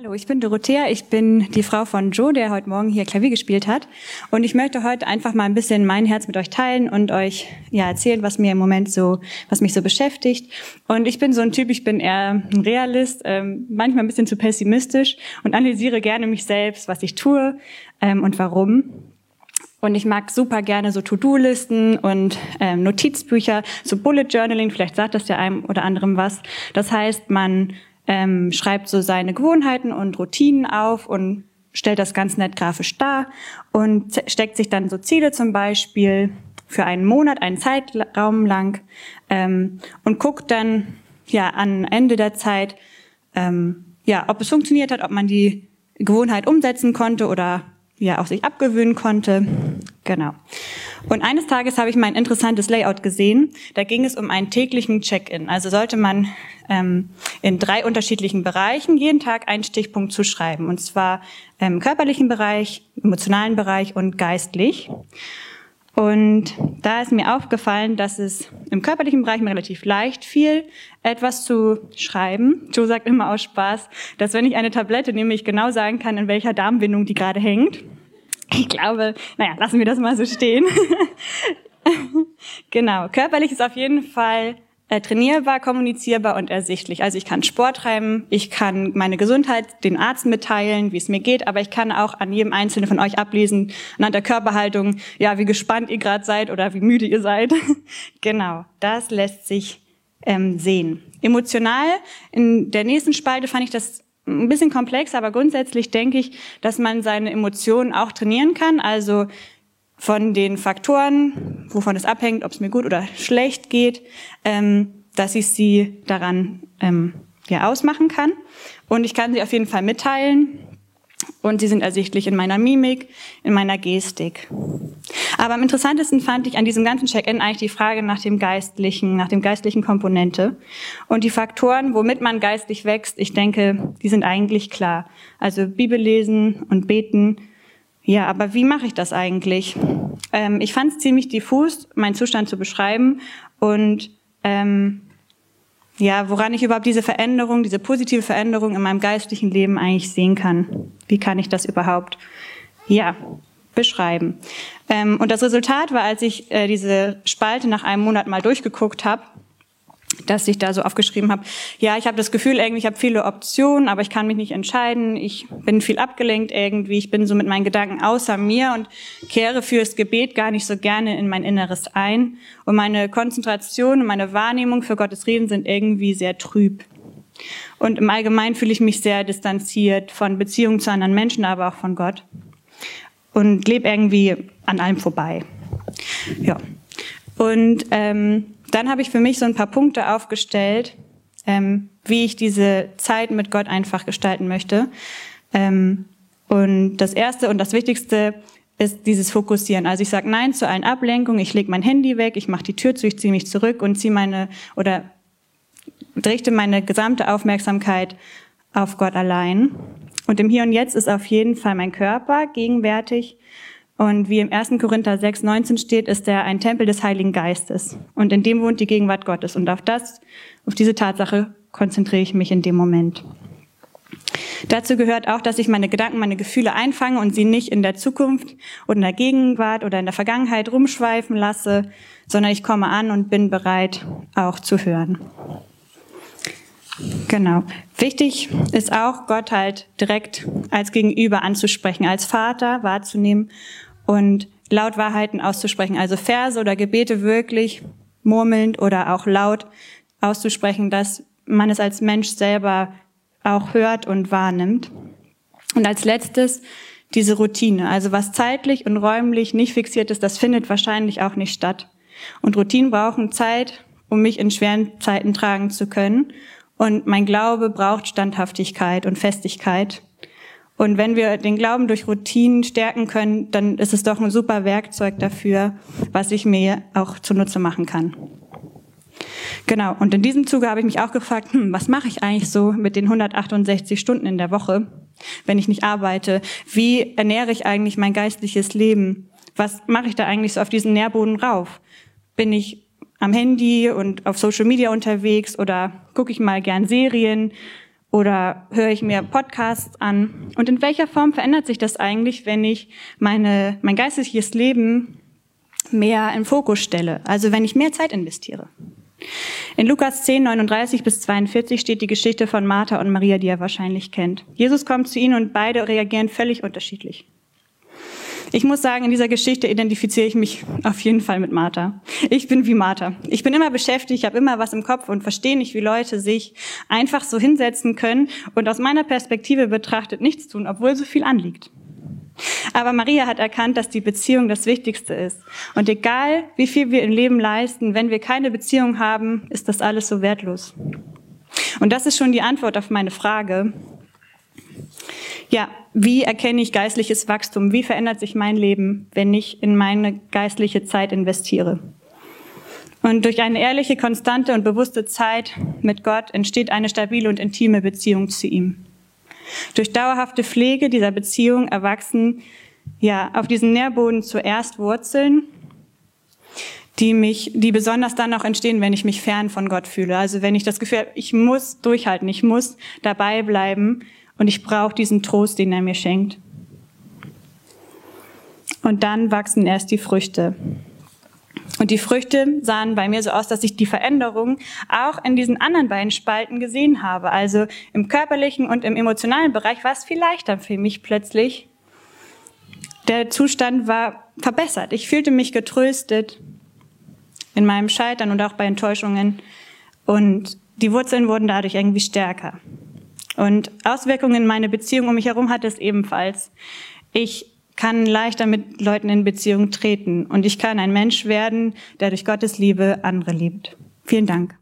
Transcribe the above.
Hallo, ich bin Dorothea. Ich bin die Frau von Joe, der heute Morgen hier Klavier gespielt hat. Und ich möchte heute einfach mal ein bisschen mein Herz mit euch teilen und euch ja erzählen, was mir im Moment so, was mich so beschäftigt. Und ich bin so ein Typ, ich bin eher ein Realist, ähm, manchmal ein bisschen zu pessimistisch und analysiere gerne mich selbst, was ich tue ähm, und warum. Und ich mag super gerne so To-Do-Listen und ähm, Notizbücher, so Bullet Journaling, vielleicht sagt das ja einem oder anderem was. Das heißt, man ähm, schreibt so seine Gewohnheiten und Routinen auf und stellt das ganz nett grafisch dar und steckt sich dann so Ziele zum Beispiel für einen Monat, einen Zeitraum lang ähm, und guckt dann ja an Ende der Zeit, ähm, ja, ob es funktioniert hat, ob man die Gewohnheit umsetzen konnte oder ja auch sich abgewöhnen konnte. Genau. Und eines Tages habe ich mein interessantes Layout gesehen. Da ging es um einen täglichen Check-in. Also sollte man ähm, in drei unterschiedlichen Bereichen jeden Tag einen Stichpunkt zuschreiben. Und zwar im körperlichen Bereich, emotionalen Bereich und geistlich. Und da ist mir aufgefallen, dass es im körperlichen Bereich mir relativ leicht fiel, etwas zu schreiben. Joe sagt immer aus Spaß, dass wenn ich eine Tablette nehme, ich genau sagen kann, in welcher Darmwindung die gerade hängt. Ich glaube, naja, lassen wir das mal so stehen. genau, körperlich ist auf jeden Fall äh, trainierbar, kommunizierbar und ersichtlich. Also ich kann Sport treiben, ich kann meine Gesundheit den Arzt mitteilen, wie es mir geht, aber ich kann auch an jedem Einzelnen von euch ablesen, anhand der Körperhaltung, ja, wie gespannt ihr gerade seid oder wie müde ihr seid. genau, das lässt sich ähm, sehen. Emotional, in der nächsten Spalte fand ich das ein bisschen komplex, aber grundsätzlich denke ich, dass man seine Emotionen auch trainieren kann. Also von den Faktoren, wovon es abhängt, ob es mir gut oder schlecht geht, ähm, dass ich sie daran ähm, ja, ausmachen kann. Und ich kann sie auf jeden Fall mitteilen. Und sie sind ersichtlich in meiner Mimik, in meiner Gestik. Aber am interessantesten fand ich an diesem ganzen Check-in eigentlich die Frage nach dem geistlichen, nach dem geistlichen Komponente. Und die Faktoren, womit man geistlich wächst, ich denke, die sind eigentlich klar. Also Bibel lesen und beten, ja, aber wie mache ich das eigentlich? Ähm, ich fand es ziemlich diffus, meinen Zustand zu beschreiben und ähm, ja, woran ich überhaupt diese Veränderung, diese positive Veränderung in meinem geistlichen Leben eigentlich sehen kann. Wie kann ich das überhaupt, ja, beschreiben? Ähm, und das Resultat war, als ich äh, diese Spalte nach einem Monat mal durchgeguckt habe, dass ich da so aufgeschrieben habe, ja, ich habe das Gefühl irgendwie, ich habe viele Optionen, aber ich kann mich nicht entscheiden, ich bin viel abgelenkt irgendwie, ich bin so mit meinen Gedanken außer mir und kehre fürs Gebet gar nicht so gerne in mein Inneres ein und meine Konzentration und meine Wahrnehmung für Gottes Reden sind irgendwie sehr trüb. Und im Allgemeinen fühle ich mich sehr distanziert von Beziehungen zu anderen Menschen, aber auch von Gott und lebe irgendwie an allem vorbei. Ja. Und ähm, dann habe ich für mich so ein paar Punkte aufgestellt, ähm, wie ich diese Zeit mit Gott einfach gestalten möchte. Ähm, und das Erste und das Wichtigste ist dieses Fokussieren. Also ich sage Nein zu allen Ablenkungen, ich lege mein Handy weg, ich mache die Tür zu, ich ziehe mich zurück und ziehe meine oder richte meine gesamte Aufmerksamkeit auf Gott allein. Und im Hier und Jetzt ist auf jeden Fall mein Körper gegenwärtig und wie im 1. Korinther 6, 19 steht, ist er ein Tempel des Heiligen Geistes. Und in dem wohnt die Gegenwart Gottes. Und auf das, auf diese Tatsache konzentriere ich mich in dem Moment. Dazu gehört auch, dass ich meine Gedanken, meine Gefühle einfange und sie nicht in der Zukunft oder in der Gegenwart oder in der Vergangenheit rumschweifen lasse, sondern ich komme an und bin bereit, auch zu hören. Genau. Wichtig ist auch, Gott halt direkt als Gegenüber anzusprechen, als Vater wahrzunehmen und laut Wahrheiten auszusprechen, also Verse oder Gebete wirklich murmelnd oder auch laut auszusprechen, dass man es als Mensch selber auch hört und wahrnimmt. Und als letztes diese Routine, also was zeitlich und räumlich nicht fixiert ist, das findet wahrscheinlich auch nicht statt. Und Routinen brauchen Zeit, um mich in schweren Zeiten tragen zu können. Und mein Glaube braucht Standhaftigkeit und Festigkeit. Und wenn wir den Glauben durch Routinen stärken können, dann ist es doch ein super Werkzeug dafür, was ich mir auch zunutze machen kann. Genau, und in diesem Zuge habe ich mich auch gefragt, hm, was mache ich eigentlich so mit den 168 Stunden in der Woche, wenn ich nicht arbeite? Wie ernähre ich eigentlich mein geistliches Leben? Was mache ich da eigentlich so auf diesen Nährboden rauf? Bin ich am Handy und auf Social Media unterwegs oder gucke ich mal gern Serien? Oder höre ich mir Podcasts an? Und in welcher Form verändert sich das eigentlich, wenn ich meine, mein geistliches Leben mehr im Fokus stelle? Also wenn ich mehr Zeit investiere? In Lukas 10, 39 bis 42 steht die Geschichte von Martha und Maria, die ihr wahrscheinlich kennt. Jesus kommt zu ihnen und beide reagieren völlig unterschiedlich. Ich muss sagen, in dieser Geschichte identifiziere ich mich auf jeden Fall mit Martha. Ich bin wie Martha. Ich bin immer beschäftigt, ich habe immer was im Kopf und verstehe nicht, wie Leute sich einfach so hinsetzen können und aus meiner Perspektive betrachtet nichts tun, obwohl so viel anliegt. Aber Maria hat erkannt, dass die Beziehung das Wichtigste ist. Und egal, wie viel wir im Leben leisten, wenn wir keine Beziehung haben, ist das alles so wertlos. Und das ist schon die Antwort auf meine Frage, ja, wie erkenne ich geistliches Wachstum? Wie verändert sich mein Leben, wenn ich in meine geistliche Zeit investiere? Und durch eine ehrliche, konstante und bewusste Zeit mit Gott entsteht eine stabile und intime Beziehung zu ihm. Durch dauerhafte Pflege dieser Beziehung erwachsen ja auf diesen Nährboden zuerst Wurzeln, die mich, die besonders dann auch entstehen, wenn ich mich fern von Gott fühle. Also wenn ich das Gefühl habe, ich muss durchhalten, ich muss dabei bleiben, und ich brauche diesen Trost, den er mir schenkt. Und dann wachsen erst die Früchte. Und die Früchte sahen bei mir so aus, dass ich die Veränderung auch in diesen anderen beiden Spalten gesehen habe. Also im körperlichen und im emotionalen Bereich war es viel leichter für mich plötzlich. Der Zustand war verbessert. Ich fühlte mich getröstet in meinem Scheitern und auch bei Enttäuschungen. Und die Wurzeln wurden dadurch irgendwie stärker. Und Auswirkungen in meine Beziehung um mich herum hat es ebenfalls. Ich kann leichter mit Leuten in Beziehung treten und ich kann ein Mensch werden, der durch Gottes Liebe andere liebt. Vielen Dank.